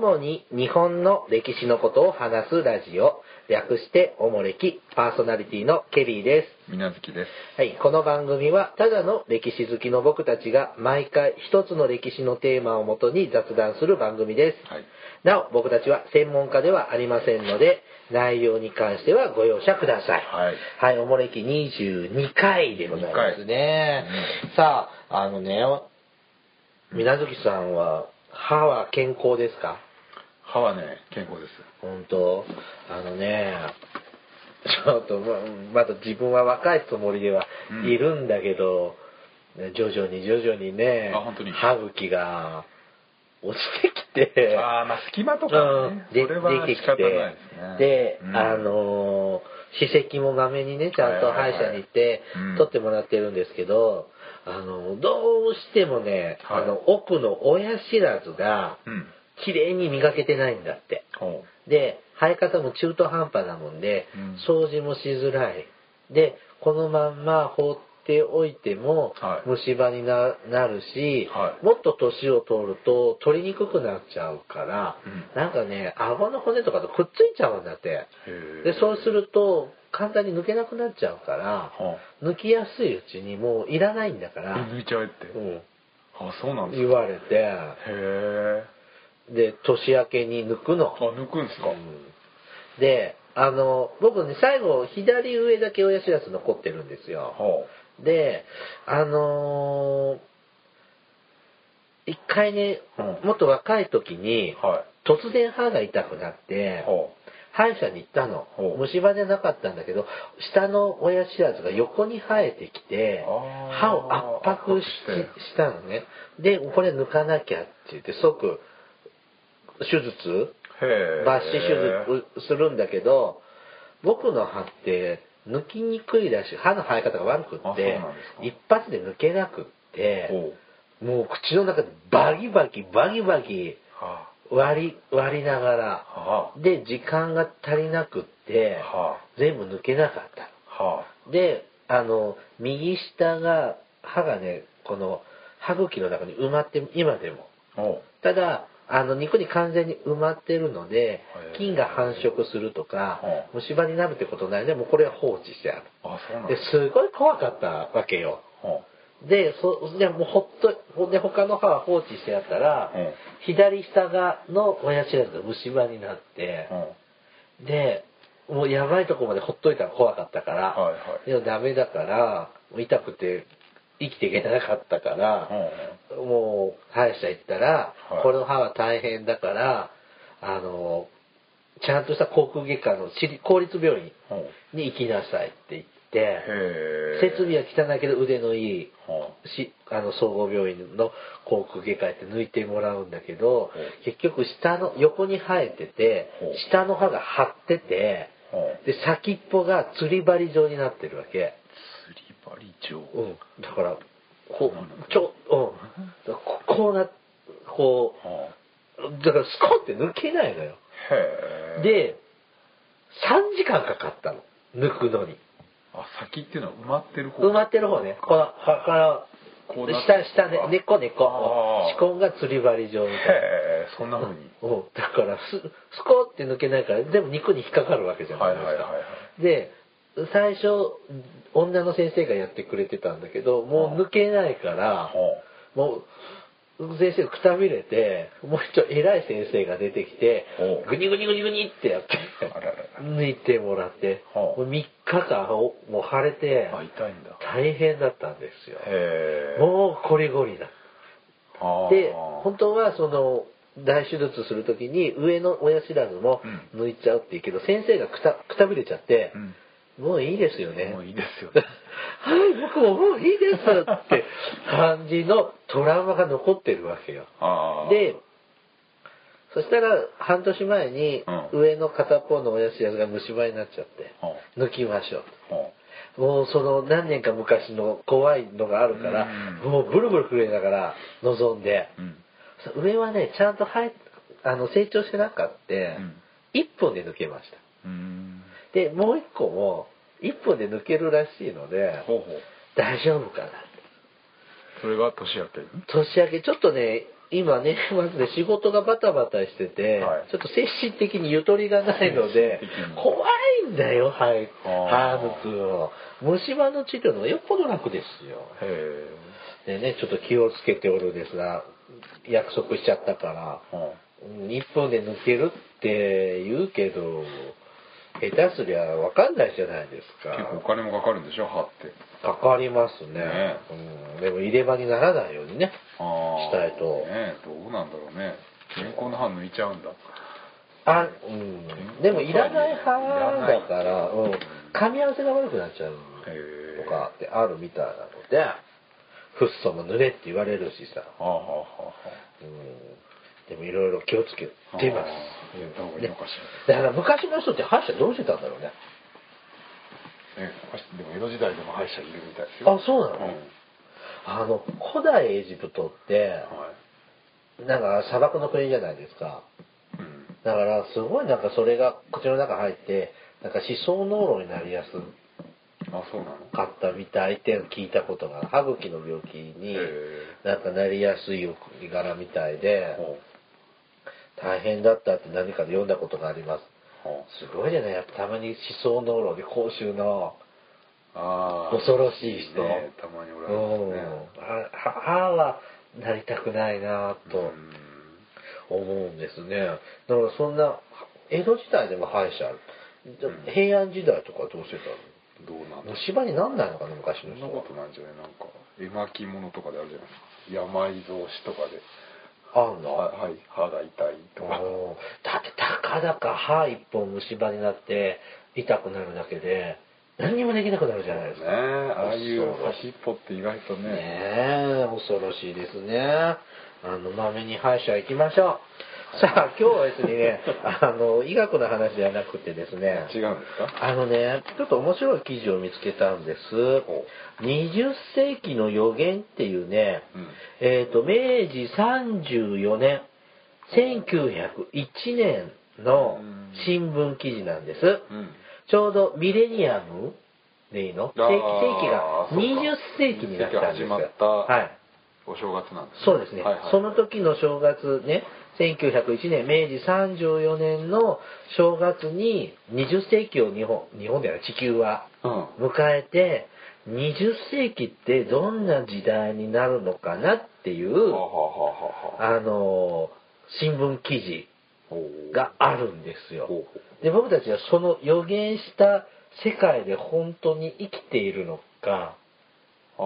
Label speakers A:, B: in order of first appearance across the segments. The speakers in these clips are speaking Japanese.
A: 主に日本の歴史のことを話すラジオ、略しておもれきパーソナリティのケリーです。
B: みなずきです。
A: はい、この番組はただの歴史好きの僕たちが毎回一つの歴史のテーマをもとに雑談する番組です。
B: はい。
A: なお、僕たちは専門家ではありませんので、内容に関してはご容赦ください。
B: はい。
A: はい、おもれき22回でございますね。さあ、あのね、みなずきさんは、歯は健康ですか？
B: 歯はね、健康です。
A: 本当？あのね、ちょっとままだ自分は若いつもりでは
B: うん
A: いるんだけど、ね徐々に徐々にね、歯茎が落ちてきて、
B: ああ、まあ隙間とかね、
A: で
B: それは
A: 出てきて
B: ですね。
A: で、
B: うん。
A: あのー歯石もまめにねちゃんと歯医者に行って
B: うん。
A: 取ってもらってるんですけど、あのどうしてもね、
B: はい。
A: あの奥の親知らずが
B: うん。
A: 綺麗に磨けてないんだって。
B: ほ
A: で生え方も中途半端なもんで、
B: うん。
A: 掃除もしづらい。でこのまんま放っておいても
B: はい。
A: 虫歯にななるし、
B: はい。
A: もっと年を取ると取りにくくなっちゃうから、
B: うん。
A: なんかね顎の骨とかとくっついちゃうんだって。でそうすると簡単に抜けなくなっちゃうから
B: は
A: 抜きやすいうちにもういらないんだか
B: あ、
A: ら、
B: 抜いちゃえって。
A: うん、
B: あ、そうなんです
A: 言
B: か。
A: われて。
B: へえ。
A: で年明けに抜くの。
B: あ、抜くんですか？
A: うん。であの僕ね最後左上だけ親知らず残ってるんですよ。
B: は
A: であのー一回ね、
B: うん。
A: もっと若い時に
B: あ。はい。
A: 突然歯が痛くなって
B: は
A: 歯医者に行ったの。虫歯じゃなかったんだけど下の親知らずが横に生えてきて歯を圧迫したのね。でこれ抜かなきゃって言って即手術？抜歯手術するんだけど僕の歯って抜きにくいらしい。歯の生え方が悪くって一発で抜けなくって。もう口の中でバキバキバキバキ
B: は
A: 割り割りながら。で時間が足りなくって全部抜けなかった。であの右下が歯がねこの歯茎の中に埋まって今でも。ただあの肉に完全に埋まってるので菌が繁殖するとか
B: はあ
A: 虫歯になるってことないでもうこれは放置してある。で
B: です
A: すごい怖かったわけよ。でそでもうほっとで他の歯は放置してあったら、
B: うん。
A: 左下がの親知らずが虫歯になってでもうやばいとこまでほっといたら怖かったから、
B: はいはい。
A: でもダメだから痛くて生きていけなかったから、
B: あ。
A: もう歯医者行ったら、
B: はい
A: この歯は大変だからあのちゃんとした航空外科の公立病院
B: はあ。
A: に行きなさいって言って
B: へえ。
A: 設備は汚いけど腕のいい
B: は
A: しあの総合病院の航空外科へって抜いてもらうんだけど
B: うん
A: 結局下の横に生えてて
B: うん
A: 下の歯が張ってて。で先っぽが釣り針状になってるわけ、
B: 釣り針状。
A: うん、だからこうちょ、うん、ここうなこ
B: は
A: うだからスコンって抜けないのよ。
B: あ。へえ。、
A: で3時間かかったの。抜くのに。
B: あ、先っていうのは埋まってる方。
A: 埋まってる方ね。この歯から
B: こう
A: 下下ね。根っこ根っこ。歯根が釣り針状みたいな。
B: へえ、そんな風に。
A: うん、だからススコって抜けないから全部肉に引っかかるわけじゃないですか、
B: はいはいはいはい。
A: で最初女の先生がやってくれてたんだけどもう抜けないから
B: は
A: もう先生くたびれてもう一人偉い先生が出てきてグニグニグニグニってやって抜いてもらってもう3日間おもう腫れて。大変だったんですよ。もうコリゴリだで本当はその大手術する時に上の親知らずも抜いちゃうって言うけど、先生がくたくたびれちゃって
B: う、ん。
A: もういいですよね
B: もういいですよね。
A: はい僕ももういいですって感じのトラウマが残ってるわけよ。でそしたら半年前に
B: うん
A: 上の片方の親知らずが虫歯になっちゃって
B: は
A: 抜きましょうもうその何年か昔の怖いのがあるから、
B: うん
A: もうブルブル震えながら臨んで、
B: あ。うん。
A: 上はねちゃんと生えあの成長してなかって、
B: うん
A: 1本で抜けました
B: うん。
A: でもう1個も1本で抜けるらしいので
B: ほうほう。
A: 大丈夫かな
B: それが年明けに？
A: 年明け。ちょっとね今年末で仕事がバタバタしてて、
B: はい。
A: ちょっと精神的にゆとりがないので怖いんだよはい。
B: あー。
A: 歯抜くの虫歯の治療のよっぽど楽ですよ。
B: へ
A: でねちょっと気をつけておるですが約束しちゃったからうん。1分で抜けるって言うけど下手すりゃ分かんないじゃないです
B: あ結構お
A: か
B: 金もかかるんでしょ歯って。
A: かかりますね
B: ね
A: うん、でも入れ歯にならないようにね。したいと
B: ねどうなんだろうね。健康の歯抜いちゃうんだ。
A: あ、うん。でもいらない派だから、うん。噛み合わせが悪くなっちゃう。とかってあるみたいなので、フッ素も塗れって言われるしさ。
B: はあはあはあは
A: うん。でもいろいろ気をつけてます。だから昔の人って歯医者どうしてたんだろうね。
B: ら。ねでも江戸時代でも歯医者いるみたいですよ。
A: あ、そうなの、
B: うん
A: あの、古代エジプトって、
B: はい。
A: なんか砂漠の国じゃないですか。
B: うん。
A: だからすごいなんかそれが口の中入って、なんか思想脳路になりやす
B: あ、そうなの？
A: かったみたいって聞いたことが歯茎の病気に
B: へ
A: なんかなりやすいお国柄みたいで
B: ほ
A: 大変だったって何かで読んだことがあります。すごいじゃない。やっぱたまに思想脳路で公衆の。恐ろしい人。
B: ね。たまにお
A: う
B: られますね。
A: ん。あ歯はなりたくないなと
B: うん
A: 思うんですね。だからそんな江戸時代でも歯医者平安時代とかどうしてた
B: どうなん
A: 虫歯になんないのかな昔
B: そん
A: の人は。
B: なことないんじゃない？なんか絵巻物とかであるじゃないですか。病草子とかで
A: あんの
B: ははい歯が痛いとか
A: だってたかだか歯一本虫歯になって痛くなるだけで何にもできなくなるじゃないです
B: ね
A: か。
B: ああいう
A: そう
B: 端っぽって意外とね
A: ねえ恐ろしいですね。あの、まめに歯医者行きましょう。さあ、今日はですね、あの、医学の話ではなくてですね、
B: 違うんですか？
A: あのね、ちょっと面白い記事を見つけたんです。
B: ほ
A: 20世紀の予言っていうね、
B: うん。
A: えっ、と、明治34年、1901年の新聞記事なんです。
B: うん。
A: ちょうどミレニアムでいいの？世紀が
B: そうか。
A: 20世紀になったんですよ。はい。
B: お正月なんですね。
A: そうですね。
B: はいはい。
A: その時の正月ね、1901年、明治34年の正月に20世紀を日本、日本では地球は
B: うん。
A: 迎えて、20世紀ってどんな時代になるのかなっていう、
B: はあはあ
A: のー、新聞記事があるんですよ。で、僕たちはその予言した世界で本当に生きているのか、
B: う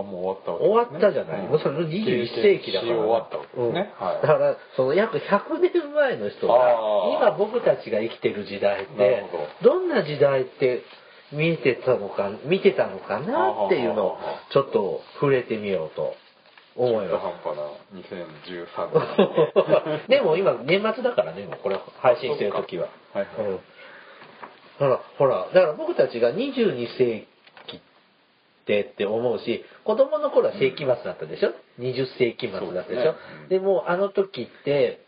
B: あもう終わったわけ
A: 終わったじゃない、もうそれ21世紀だから。
B: 終わったわけですね。
A: うん。
B: はい。
A: だから、その約100年前の人が、今僕たちが生きてる時代って
B: ほ、
A: ど。んな時代って見えてたのか、見てたのかなっていうのを、ちょっと触れてみようと思います。
B: 半端な2013年。
A: でも今年末だからね、もうこれ配信してる時は。
B: はいはい。
A: うん。ほら、ほら、だから僕たちが22世紀ってって思うし、子供の頃は世紀末だったでしょ、?20 世紀末だったでしょ？
B: で
A: もあの時って、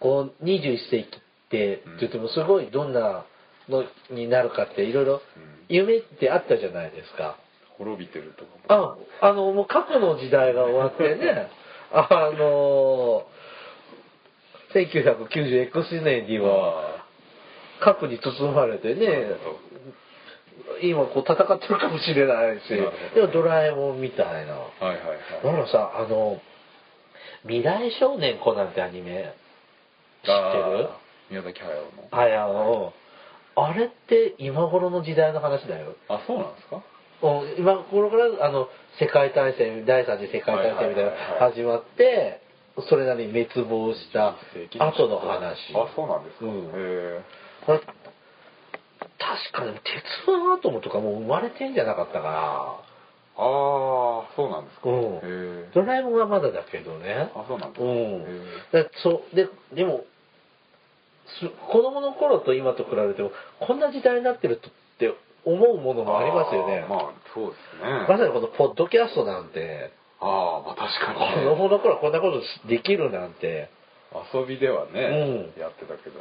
A: こう21世紀ってって言ってもすごいどんなのになるかっていろいろ
B: うん。
A: 夢ってあったじゃないですか。
B: 滅びてるとかも。
A: あ、あの、もう過去の時代が終わってね、あの、1990X 年には、核に包まれてね今こう戦ってるかもしれないしで
B: ど。
A: もドラえもんみたいな。
B: はいはい
A: だ
B: はい。
A: からさあの「未来少年コナン」ってアニメ知ってる？
B: 宮崎駿の。
A: あやのあれって今頃の時代の話だよ。
B: あそうなんですか？
A: うん今頃からあの世界大戦第三次世界大戦みたいな始まってそれなりに滅亡した後の話。
B: あそうなんですか、
A: うん。
B: へえ
A: 確かに鉄腕アトムとかもう生まれてんじゃなかったか
B: ああそうなんですか、
A: うん。ドラえもんはまだだけどね。
B: あそうなんですか、
A: うん。そうででもす子供の頃と今と比べてもこんな時代になってるとって思うもの
B: え
A: もありますよね。
B: あーまあそうですね。
A: まさにこのポッドキャストなんて。
B: ああまあ確か
A: 子
B: に、
A: 供の頃こんなことできるなんて。
B: 遊びではね、
A: うん。
B: やってたけど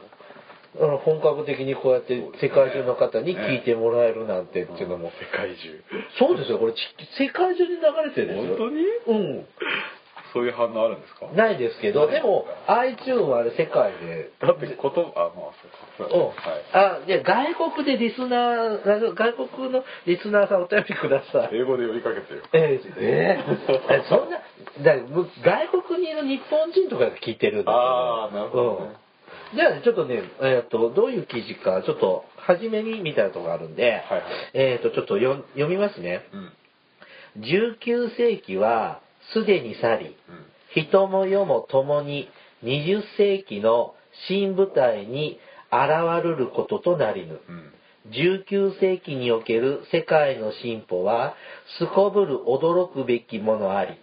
A: 本格的にこうやって世界中の方に聞いてもらえるなんてっていうのも、
B: 世界中。
A: そうですよこれち世界中に流れてるんですよ。
B: 本当に？
A: うん。
B: そういう反応あるんですか？
A: ないですけど、でも iTune はあれ世界で。
B: だってことあまあそうか。
A: うん。
B: はい。
A: あ、で、外国でリスナー、外国のリスナーさんお便りください。
B: 英語で呼びかけてよ。
A: えー、えそんな、外国にいる日本人とかが聞いてるんだけ
B: あーなるほどね。
A: うんじゃあね、ちょっとね、えっ、と、どういう記事か、ちょっと、初めにみたいなところがあるんで、
B: はいはい。
A: えっ、と、ちょっと読読みますね。
B: うん。
A: 19世紀はすでに去り、
B: うん。
A: 人も世も共に20世紀の新舞台に現るることとなりぬ。
B: うん。
A: 19世紀における世界の進歩は、すこぶる驚くべきものあり、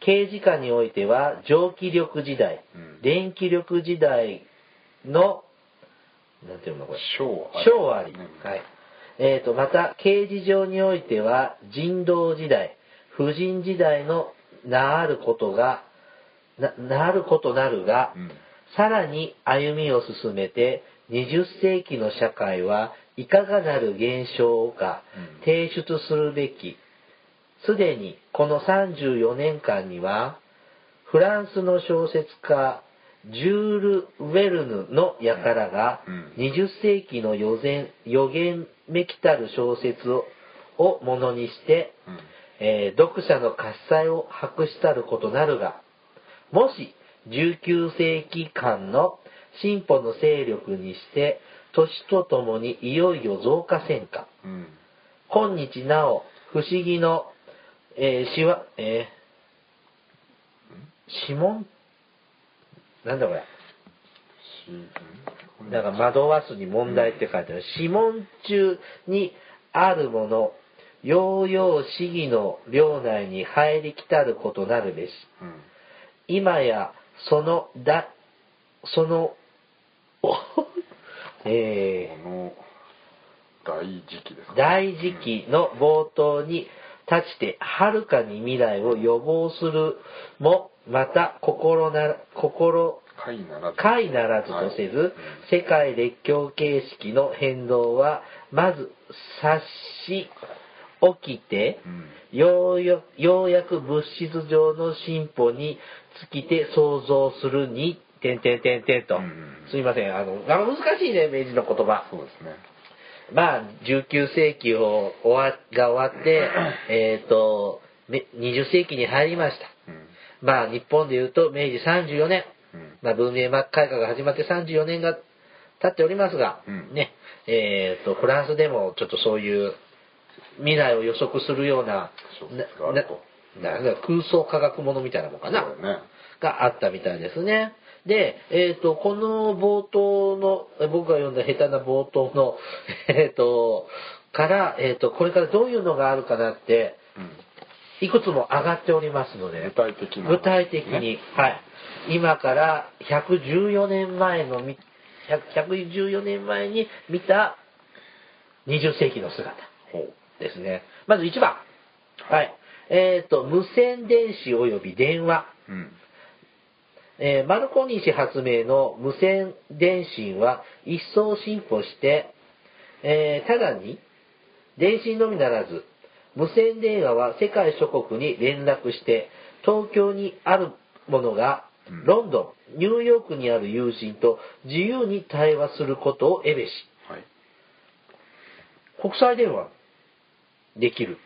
A: 刑事下においては蒸気力時代、
B: うん。
A: 電気力時代の、なんていうのこれ。
B: 小あり
A: 小あり。
B: うん
A: はい。えっ、と、また、刑事上においては人道時代、婦人時代のなあることが、ななあることなるが、
B: うん
A: さらに歩みを進めて、20世紀の社会はいかがなる現象か
B: うん
A: 提出するべき。すでにこの34年間には、フランスの小説家、ジュール・ウェルヌの輩が
B: うん。
A: 20世紀の予言予言めきたる小説ををものにして、
B: うん。
A: えー読者の喝采を博したることなるが、もし19世紀間の進歩の勢力にして、年とともにいよいよ増加せんか。
B: うん。
A: 今日なお、不思議の、えーしわ、えー指紋？なんだこれ。だから惑わすに問題って書いてある。指紋中にあるもの、ようよう市議の領内に入りきたることなるべし。
B: うん
A: 今やそのだ、その、お え
B: この大時期です
A: ー
B: か
A: 大時期の冒頭に立ちて、はるかに未来を予防するも、また心な、心、
B: 会ならず
A: 解ならずとせず、
B: はい
A: 世界列強形式の変動は、まず察し起きて、
B: うん
A: ようよようやく物質上の進歩に尽きて想像するに、てんてんてんてんと。
B: うん
A: すいません、あの、あ難しいね、明治の言葉。
B: そうですね
A: まあ、19世紀を終わが終わって、えっ、と、め20世紀に入りました。
B: うん
A: まあ、日本で言うと明治34年。
B: うん。
A: まあ、文明改革が始まって34年が経っておりますが、
B: うん。
A: ね、えっ、と、フランスでもちょっとそういう未来を予測するような、なな空想科学ものみたいなもんかな、
B: ね。
A: があったみたいですね。で、えっ、と、この冒頭の、え僕が読んだ下手な冒頭の、えっ、と、から、えっ、と、これからどういうのがあるかなって、
B: うん
A: いくつも上がっておりますので、
B: 具体的な
A: 具体的に、
B: ね
A: はい。今から114年前のみ、100 114年前に見た20世紀の姿ですね。まず1番。はい。えっ、と、無線電子及び電話。
B: うん
A: えーマルコニー氏発明の無線電信は一層進歩して、えーただに、電信のみならず、無線電話は世界諸国に連絡して、東京にあるものが
B: うん、
A: ロンドン、ニューヨークにある友人と自由に対話することをえべし、
B: はい。
A: 国際電話できる。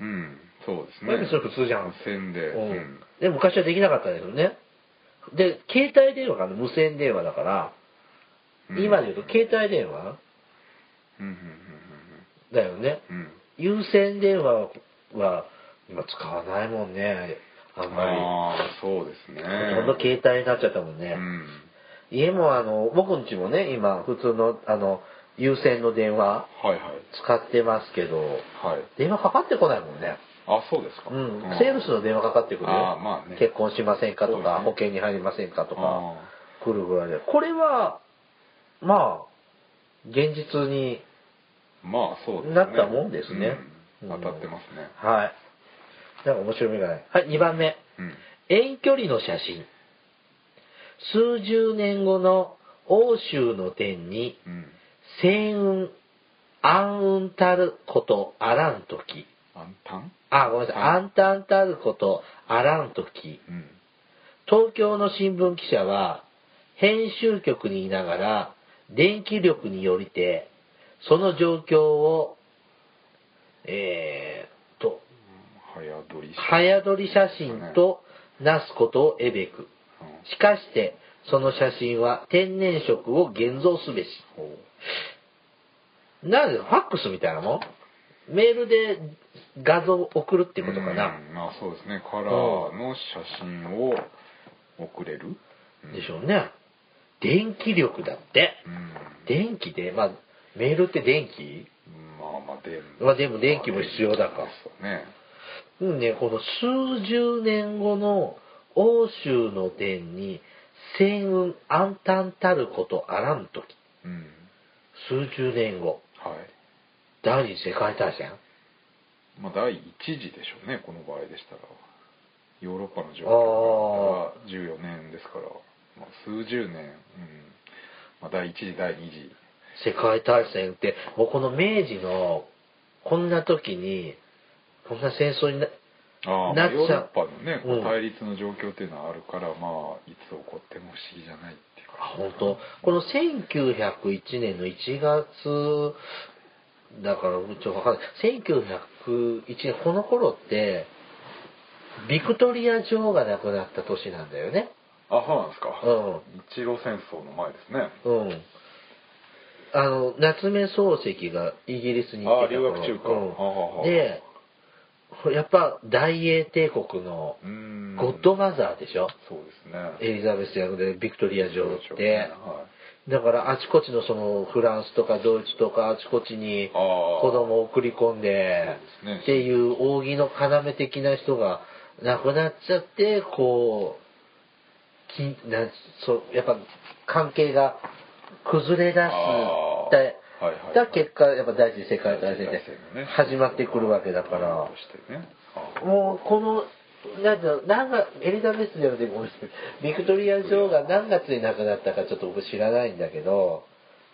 B: うんそうですね。
A: それ普通じゃん。
B: 無線で。
A: うん。
B: うん。
A: で昔はできなかったですよね。で、携帯電話が無線電話だから、
B: うん。
A: 今で言うと携帯電話
B: うんうん。
A: だよね。
B: うん
A: 有線電話は今使わないもんね。あんまり。
B: ああそうですね
A: ほとんど携帯になっちゃったもんね。
B: うん
A: 家もあの、僕んちもね、今普通のあの、有線の電話
B: はいはい
A: 使ってますけど、
B: はい
A: 電話かかってこないもんね。
B: あそうですか
A: うん。セールスの電話かかってくるよ。
B: あーまあね
A: 結婚しませんかとか、
B: ね
A: 保険に入りませんかとか、
B: あ
A: 来るぐらいで。これは、まあ、現実に、
B: ーまあそうですね
A: なったもんですね
B: うん当たってますね
A: はい。なんか面白みがない。はい、2番目。
B: うん
A: 遠距離の写真。数十年後の欧州の天に、
B: うん
A: 星雲、暗雲たることあらんとき。
B: 暗淡？
A: あ、ごめんなさい。暗淡たることあらんとき、
B: うん
A: 東京の新聞記者は、編集局にいながら、電気力によりて、その状況を、えー、と、
B: 早撮り
A: 早撮り写真となすことをえべく。
B: うん
A: しかして、その写真は天然色を現像すべし。なんで、ファックスみたいなもん？メールで画像を送るってことかな。
B: うんまあそうですねカラーの写真を送れる？
A: でしょうね。電気力だって。
B: うん
A: 電気で、まあ、メールって電気？
B: まあまあで
A: まあでも電気も必要だか。ら
B: そうね。
A: うんね、この数十年後の欧州の伝に、戦雲暗淡たることあらんとき。
B: うん。
A: 数十年後、
B: はい。
A: 第二次世界大戦？
B: まあ第一次でしょうねこの場合でしたら。ヨーロッパの状況。が14年ですから、まあ、数十年、うん。まあ、第一次第二次
A: 世界大戦って、もうこの明治の、こんな時に、こんな戦争にな、
B: あ
A: なっちゃ
B: あヨーロッパのね、対立の状況っていうのはあるから、まあいつ起こっても不思議じゃないっていうか。
A: あ本当。この1901年の1月、だから、ちょっとわかんない。1901年、この頃って、ビクトリア女王が亡くなった年なんだよね。
B: あそうなんですか、
A: うん。
B: 日露戦争の前ですね。
A: うん。あの、夏目漱石がイギリスに行ってた頃。
B: あ留学中か。
A: うん。で、やっぱ大英帝国のゴッドマザーでしょ、
B: そうですね。
A: エリザベス役でビクトリア女王って。
B: ね。
A: だからあちこちのそのフランスとかドイツとかあちこちに子供を送り込んでっていう扇の要的な人が亡くなっちゃってこうきなんそうやっぱ関係が崩れ出す
B: あーはいはい
A: た結果やっぱ第一次世界大戦で始まってくるわけだから。もうこのなんだ何月エリザベスじゃなくてごめんなさいビクトリア女王が何月に亡くなったかちょっと僕知らないんだけど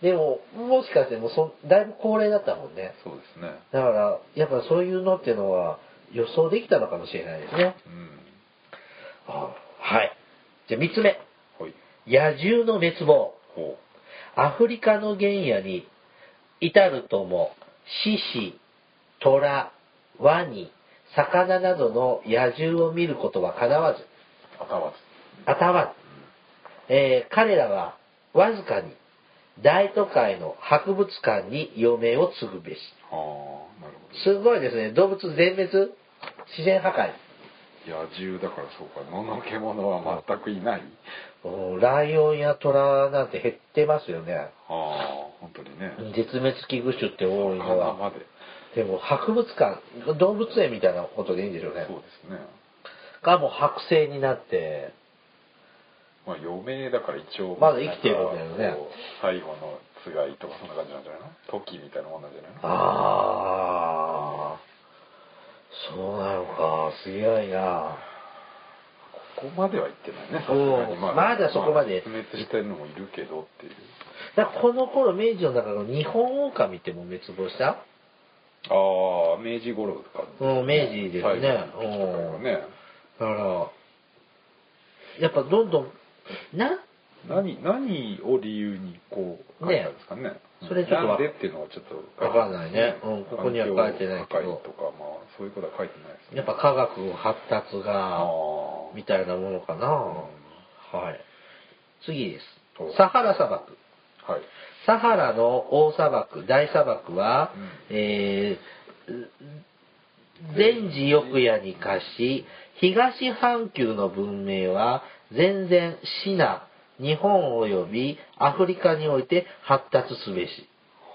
A: でももしかしてもうそだいぶ高齢だったもんね。
B: そうですね
A: だからやっぱそういうのっていうのは予想できたのかもしれないですね。
B: うん。
A: はい。じゃあ3つ目。
B: はい。
A: 野獣の滅亡。
B: ほ
A: アフリカの原野に至るとも獅子虎ワニ魚などの野獣を見ることはかなわず。
B: う当たわず。
A: あたわず、えー彼らはわずかに大都会の博物館に余命を継ぐべし。すごいですね。動物全滅？自然破壊
B: 野獣だからそうか野の獣は全くいない。
A: うんライオンやトラなんて減ってますよね。
B: ああ本当にね。
A: 絶滅危惧種って多いのは。
B: で
A: でも博物館動物園みたいなことでいいんでしょうね。
B: そうですね。
A: がもう剥製になって。
B: まあ余命だから一応
A: まだ生きてるんだよね。
B: 最後のつがいとかそんな感じなんじゃないの？時みたいなもんなんじゃないの？
A: ああそうなのかすごいな。
B: ここまでは行ってないねさす
A: うん
B: がに
A: まだそこまで。
B: あ滅裂してるのもいるけどっていう。
A: だこの頃明治の中の日本狼ってもう滅亡した？
B: ああ明治頃か。
A: うん明治ですね。
B: 最後の時とかがね。
A: だからやっぱどんどんな
B: 何何を理由にこう書いたんですかね。
A: それちょっとわ
B: なんでっていうのはちょっと
A: わかんない。ね。うんここには書いてないけど。
B: とかまあそういうことは書いてないですね。
A: やっぱ科学の発達
B: あ
A: が
B: あ
A: みたいなものかな、はい。次です。
B: お
A: サハラ砂漠。
B: はい。
A: サハラの大砂漠、大砂漠は、
B: うん。
A: えー全治翼夜に化し、東半球の文明は全然シナ、日本及びアフリカにおいて発達すべし。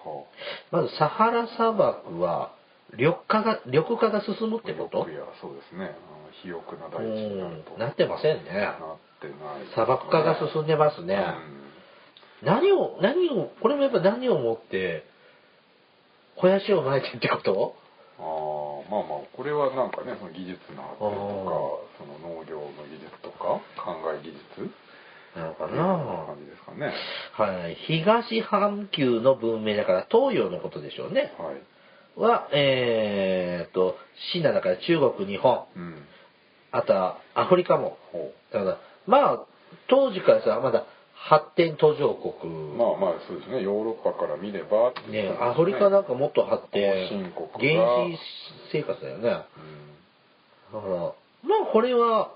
B: は
A: まずサハラ砂漠は緑化が、緑化が進むってこと？
B: いやそうですね。肥沃な
A: う
B: 大地になると。
A: ん、なってませんね。
B: なってない。
A: 砂漠化が進んでますね。何を、何を、これもやっぱ何をもって、肥やしをまいてってこと？
B: ああまあまあこれはなんかねその技術の発展とかその農業の技術とか考え技術
A: なのか
B: な。
A: な
B: 感じですかね。
A: はい。東半球の文明だから東洋のことでしょうね。
B: はい。
A: は、えー、と、シナだから中国、日本、
B: うん。
A: あとはアフリカも。
B: ほ
A: だから、まあ、当時からさ、まだ発展途上国。
B: うまあまあそうですね。ヨーロッパから見れば
A: ね、アフリカなんかもっと発展、
B: 新国が。
A: 原始生活だよね。だか
B: うん
A: ら、まあこれは、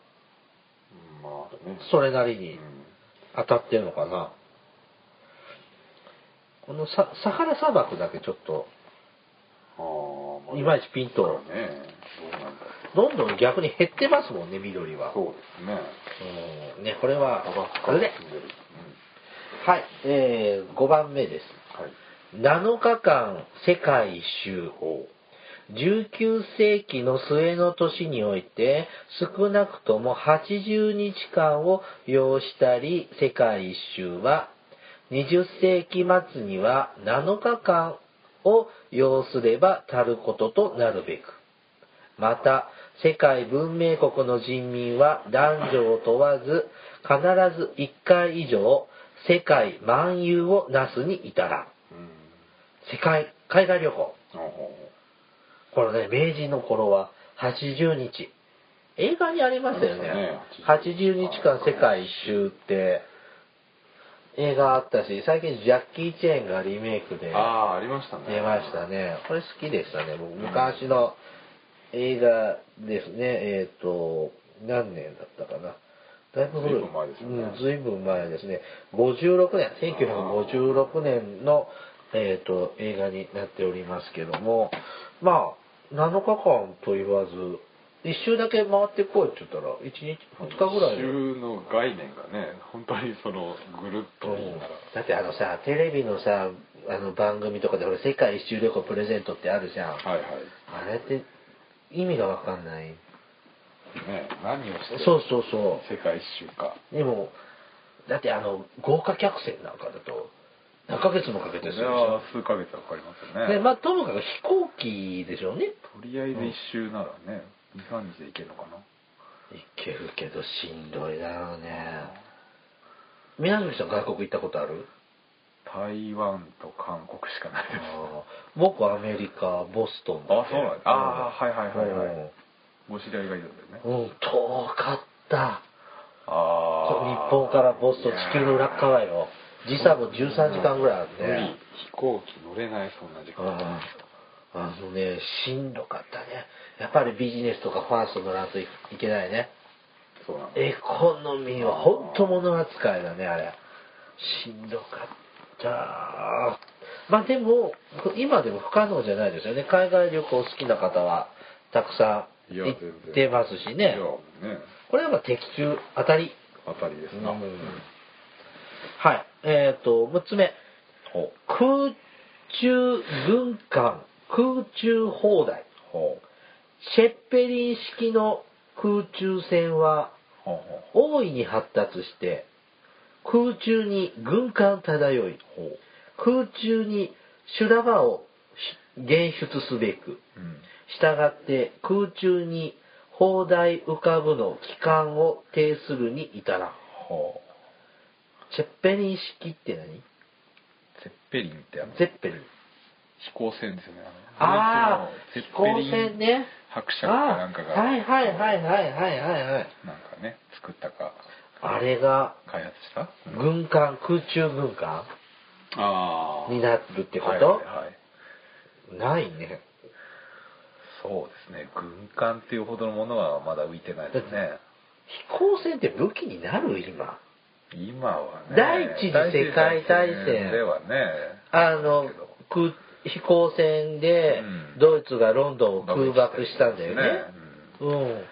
B: まあね。
A: それなりに。
B: うん
A: 当たってるのかな？このササハラ砂漠だけちょっと、
B: ああ
A: いまいちピンと
B: ねどんだ
A: どん逆に減ってますもんね、緑は。
B: そうですね
A: うんね、これはこれで。
B: 住ん
A: はい、えー、5番目です。
B: うんはい
A: 7日間世界一周。
B: ほ
A: 19世紀の末の年において少なくとも80日間を要したり世界一周は20世紀末には7日間を要すれば足ることとなるべく。また世界文明国の人民は男女を問わず必ず1回以上世界漫遊をなすに至らん。
B: ううん。
A: 世界海外旅行このね、明治の頃は80日。映画にありましたよね。
B: ね
A: 80日間世界一周って映画あったし、最近ジャッキー・チェーンがリメイクで
B: うああありましたね
A: 出ましたね。これ好きでしたね。僕昔の映画ですね。えっ、と、何年だったかな。だいぶ古い。
B: 随分前ですよね
A: うん、ずいぶん前ですね。56年、1956年の、えっ、と、映画になっておりますけども、まあ、7日間と言わず、一周だけ回ってこいって言ったら、1日、2日ぐらいで。
B: 週の概念がね本当にそのぐるっと
A: うんだってあのさ、テレビのさ、あの番組とかで俺世界一周旅行プレゼントってあるじゃん。
B: はいはい
A: あれって意味がわかんない。
B: ね何をして
A: そうそうそ
B: 世界一周か
A: う。でも、だってあの、豪華客船なんかだと、何ヶ月もかけて
B: それは
A: ょ。
B: 数ヶ月はかかりますよね。
A: で、まあ、ともかく飛行機でしょうね。
B: とりあえず一周ならね、23日で行けるのかな。い
A: けるけどしんどいだろうね。宮崎さん外国行ったことある？
B: 台湾と韓国しかないです。
A: 僕はアメリカ、ボストンだ
B: あそうなんだ。あーはいはいはいはい。
A: うん。
B: お知り合いがいるんだよね。
A: うん、遠かった。
B: ああ
A: 日本からボストン地球の裏っ側よ。時差も13時間ぐらいあって。
B: 飛行機乗れないそんな時間
A: ああのね、しんどかったね。やっぱりビジネスとかファースト乗らんといいけないね。
B: そうな
A: エコノミーは本当物扱いだね、あれ。しんどかった。まあでも、今でも不可能じゃないですよね。海外旅行好きな方はたくさん行ってますし。ねこれはまあ的中当たり。
B: 当たりですな、
A: うんはい。えっ、と、6つ目。空中軍艦、空中砲台。シェッペリン式の空中戦は大いに発達して、空中に軍艦漂い、空中に修羅場を現出すべく、
B: うん
A: したがって空中に砲台浮かぶの機関を呈するに至らん。
B: ほ
A: シェッペリン式って何？
B: うゼッペリンってあの
A: ゼッペリン。
B: 飛行船ですよね
A: ああ、
B: ゼ
A: 飛行
B: ッペリン
A: 船ね。
B: 伯爵かなんかが
A: はいはいはいはいはいはいはい。
B: なんかね作ったか
A: あれが
B: 開発した？
A: 軍艦、空中軍艦？
B: ああ
A: になるってこと、
B: はいはいはい
A: ないね。
B: そうですね軍艦っていうほどのものはまだ浮いてないですね
A: 飛行船って武器になる？今。
B: 今はね
A: 第一次世界大戦
B: ではね
A: あの、空飛行船で
B: うん
A: ドイツがロンドンを空爆したんだよね。
B: うん
A: うん。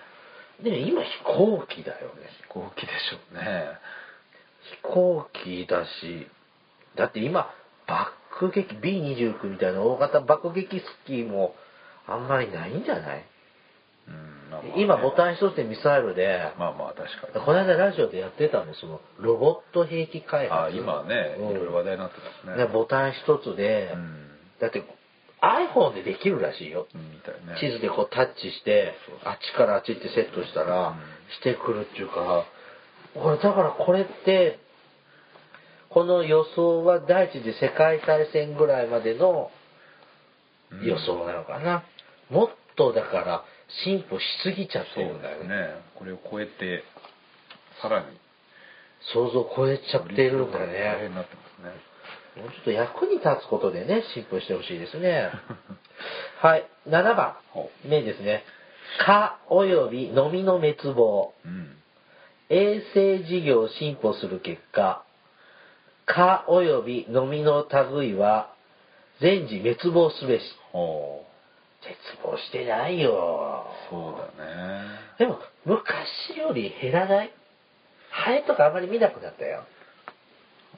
A: でも今飛行機だよね。
B: 飛行機でしょうね
A: 飛行機だし、だって今、爆撃、B29 みたいな大型爆撃スキーもあんまりないんじゃない？
B: うん
A: 今ボタン一つでミサイルで、
B: まあまあ確かに。
A: この間ラジオでやってたの、そのロボット兵器開発。
B: あ今はねい
A: うん。
B: ろいろ話題になってますね。
A: ねボタン一つで、
B: うん。
A: だって iPhone でできるらしいよ。
B: みたいね。
A: 地図でこうタッチしてあっちからあっちってセットしたら、
B: うん。
A: してくるっていうかこれだからこれってこの予想は第一次世界大戦ぐらいまでの予想なのかな、もっとだから進歩しすぎちゃってるんだよね。
B: ね。これを超えてさらに。
A: 想像を超えちゃってるんだ
B: 大変
A: ね
B: になってますね。
A: もうちょっと役に立つことでね進歩してほしいですね。はい。7番。
B: ほ
A: 目ですね。蚊および飲みの滅亡。
B: ううん。
A: 衛生事業を進歩する結果。蚊および飲みの類は全時滅亡すべし。
B: ほ
A: 絶望してないよ。
B: うそうだね。
A: でも昔より減らない？ハエとかあんまり見なくなったよ。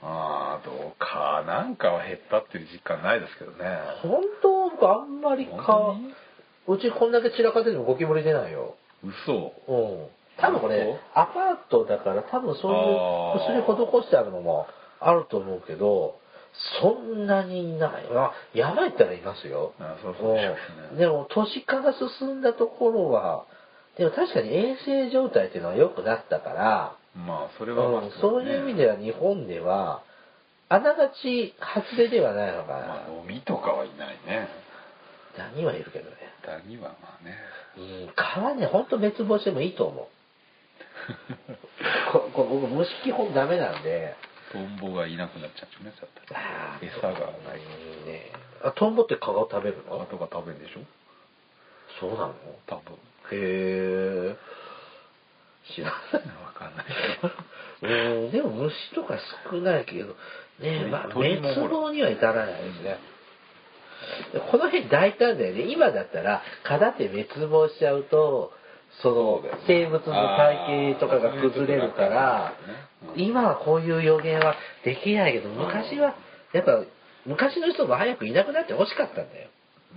B: ああどうか。なんかは減ったっていう実感ないですけどね。
A: 本当？僕あんまり
B: 本
A: 蚊
B: 当に？
A: うちこんだけ散らかっててもゴキブリ出ないよ。
B: 嘘。
A: うん。多分これ
B: 本
A: アパートだから多分そういう薬施してあるのもあると思うけどそんなにいない。あ山行ったらいますよ。
B: あそうそうでしょうね。
A: うん。でも都市化が進んだところはでも確かに衛生状態っていうのは良くなったから
B: まあそれはまあ
A: うん、そういう意味では日本ではあながち外れではないのかな、
B: まあ飲みとかはいないね。
A: ダニはいるけどね。
B: ダニはまあね。
A: うん蚊はねほんと滅亡してもいいと思う。ここ僕虫基本ダメなんで
B: トンボがいなくなっちゃうねだっ餌がない
A: うんね。あトンボって蚊が食べるの？
B: 蚊とか食べるんでしょ？
A: そうなの？
B: 多分。
A: へえ知らない
B: わかんない。
A: うんでも虫とか少ないけどね
B: 鳥
A: まあ滅亡には至らないですね。でこの辺大胆だよね。今だったら蚊だって滅亡しちゃうとその生物の体系とかが崩れるから今はこういう予言はできないけど昔はやっぱ昔の人も早くいなくなってほしかったんだよ。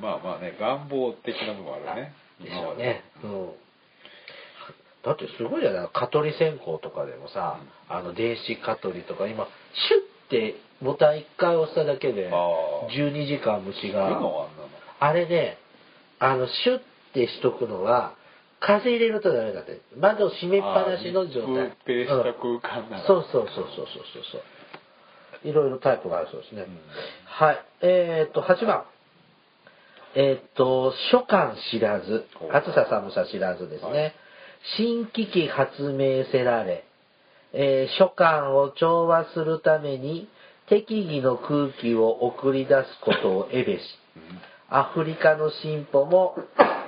B: まあまあね願望的な部分あるね。
A: でしょうね。う。ん。だってすごいじゃない？蚊取り線香とかでもさ、あの電子蚊取りとか今、シュッてボタン1回押しただけで、
B: あー。
A: 12時間虫
B: 今
A: が、
B: あ
A: れね、あの、シュッてしとくのは、風入れるとダメだって。窓閉めっぱなしの状態。
B: 密閉した空間なら
A: うんそうそうそうそうそうそう。いろいろタイプがあるそうですね。
B: うん
A: はい。えーっと、8番。えーっと、初夏知らず暑さ寒さ知らずですね。
B: はい
A: 新機器発明せられ、えー初夏を調和するために適宜の空気を送り出すことをえべし、
B: うん
A: アフリカの進歩も、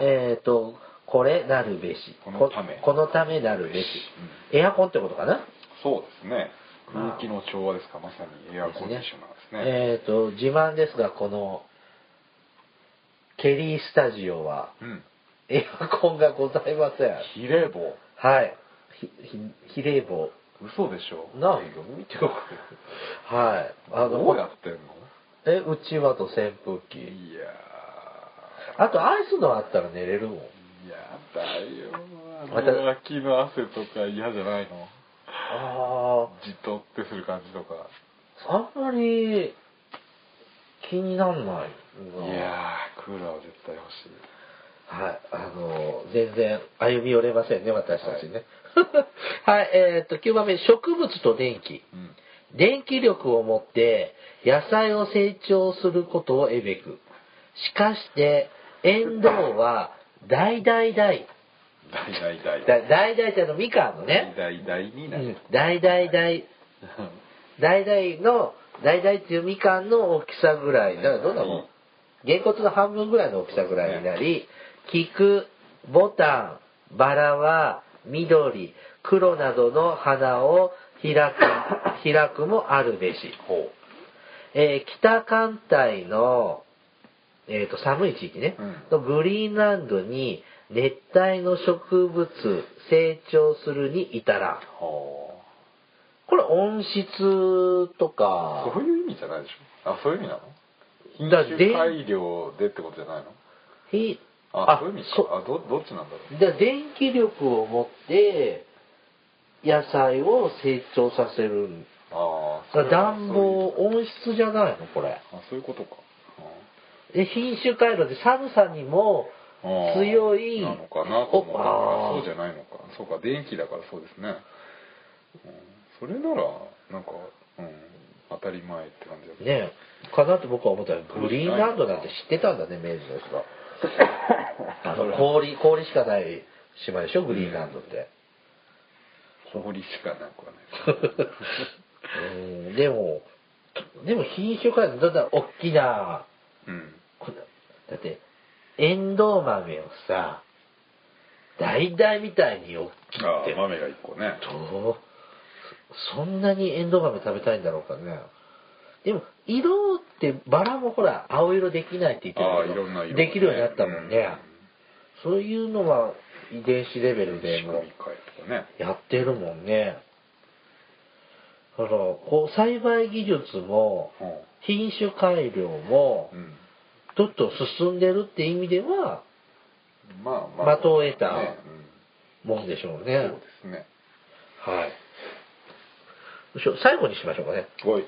A: えーっと、これなるべし。
B: このため
A: ここのためなるべし。エアコンってことかな？
B: そうですね空気の調和ですかまさにエアコンディショナーですね
A: えっ、と、自慢ですが、この、ケリースタジオは、
B: うん
A: エアコンがございません。
B: 比例棒
A: はい。ひ、ひ、比例棒。
B: 嘘でしょ
A: ないよ、見ておく。はい。あの、
B: どうやってんの？
A: え、うちわと扇風機。
B: いや
A: あと、アイスのあったら寝れるもん。
B: ーやだよあの脇の汗とか嫌じゃないの？
A: あ
B: じとってする感じとか
A: あ、あんまり気になんないな。
B: いやークーラーは絶対欲しい
A: はい、あの、全然歩み寄れませんね、私たちね。はい、えーっと、9番目、植物と電気。
B: うん
A: 電気力を持って野菜を成長することを得べく。しかして、エンドウは大大大、
B: 大大大。
A: 大大大ってあのみかんのね、
B: 大大にな
A: 大大大、大大の、大大っていうみかんの大きさぐらい、だからどんなもん？げんこつの半分ぐらいの大きさぐらいになり、菊、ボタン、バラは緑、黒などの花を開く、開くもあるべし。
B: ほ
A: えー北艦隊の、えーと寒い地域ね、
B: うん。
A: のグリーンランドに熱帯の植物成長するに至らん。これ温室とか。
B: う、そういう意味じゃないでしょ。あそういう意味なの？品種改良でってことじゃないの？
A: ひ
B: あそういう意味
A: そ
B: かあどどっちなんだろう？
A: で電気力を持って野菜を成長させる
B: ああ
A: 暖房温室じゃないの？これ。
B: あそういうことか。
A: で品種改良で寒さにも強い
B: なのかなと思ったからそうじゃないのか。そうか電気だからそうですね、うん、それならなんか、うん、当たり前って感じだけど。
A: ねかなって僕は思ったらグリーンランドなんて知ってたんだね明治の人は あの氷氷しかない島でしょグリーンランドって、
B: 氷しかなくはない。
A: うん、でもでも品種改良だったら大きな
B: うん。
A: こだってエンドウ豆をさ橙みたいに大きいって
B: 豆が一個ね。
A: そんなにエンドウ豆食べたいんだろうかね。でも色ってバラもほら青色できないって言ってたけど
B: いろんな色がね。
A: できるようになったもんね、そういうのは遺伝子レベルでもやってるもんね。だからこう栽培技術も
B: ほ
A: 品種改良も
B: ううん
A: ちょっと進んでるって意味では
B: まあまあ。
A: 的を得た
B: ね。
A: もんでしょう
B: うん
A: ね。
B: そうですね。
A: はい。最後にしましょうかね。
B: おい。
A: うん。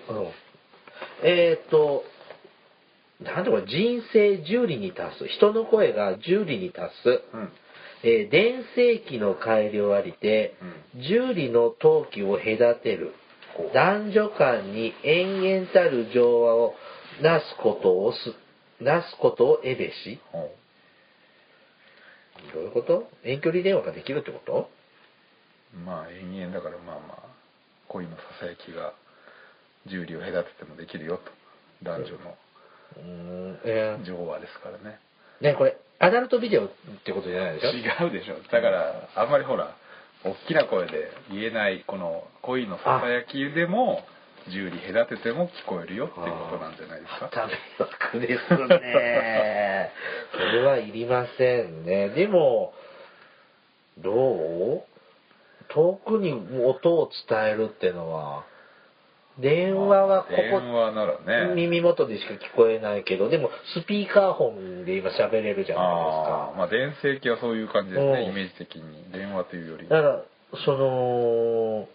A: えーっとなんでこれ人生十里に達す。人の声が十里に達す、
B: うん。
A: えー伝世紀の改良ありて、十里の陶器を隔てる。男女間に延々たる情話をなすことをすなすことをえべし
B: ほ
A: どういうこと？遠距離電話ができるってこと？
B: うまあ延々だからまあまあ恋のささやきが十里を隔ててもできるよと男女の
A: うーん。えー
B: 情話ですからね。
A: ねこれアダルトビデオってことじゃないでしょ？
B: 違うでしょ。だからあんまりほら大きな声で言えないこの恋のささやきでも十里隔てても聞こえるよっていうことなんじゃないですか？
A: ダメ枠ですね。それはいりませんね。でもどう？遠くに音を伝えるってのは電話はここ
B: 電話ならね。
A: 耳元でしか聞こえないけどでもスピーカーフォンで今喋れるじゃない
B: ああまあ電声機はそういう感じですね、
A: うん
B: イメージ的に。電話というより。
A: ですかだからその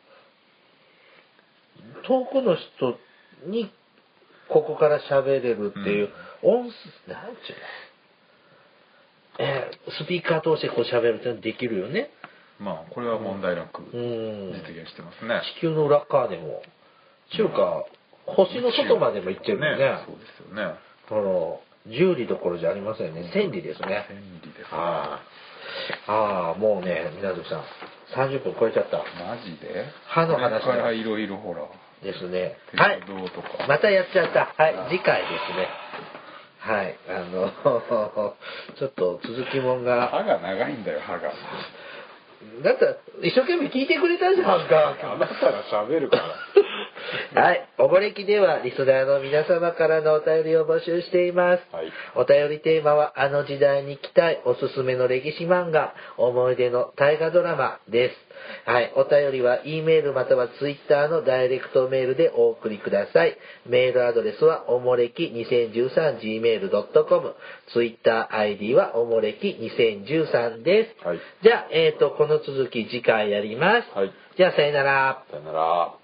A: 遠くの人にここから喋れるっていう、音声なんちゅうの？えースピーカー通してこう喋るってのはできるよね。
B: まあこれは問題なく
A: うん。
B: 実現してますね、
A: 地球の裏側でも。ちゅうか星の外までも行ってるもんね。
B: そうですよね。
A: あの10里どころじゃありませんね。1000里ですね。
B: 便利ですね。
A: ああああもうね皆月さん30分超えちゃった。
B: マジで？
A: 歯の話だ。
B: これからいろいろほら。
A: ですね。はい。またやっちゃった。はい。
B: あ。
A: 次回ですね。はい。あの ちょっと続きもんが。
B: 歯が長いんだよ歯が。
A: だったら一生懸命聞いてくれたじゃん。
B: あ
A: か
B: なたが喋るから
A: はい。おぼれきでは、リスナーの皆様からのお便りを募集しています。
B: はい
A: お便りテーマは、あの時代に来たいおすすめの歴史漫画、思い出の大河ドラマです。はい。お便りは、E メールまたは Twitter のダイレクトメールでお送りください。メールアドレスは、おもれき 2013gmail.com。Twitter ID は、おもれき2013です。
B: はい
A: じゃあ、えっ、と、この続き次回やります。
B: はい
A: じゃあ、さよなら。
B: さよなら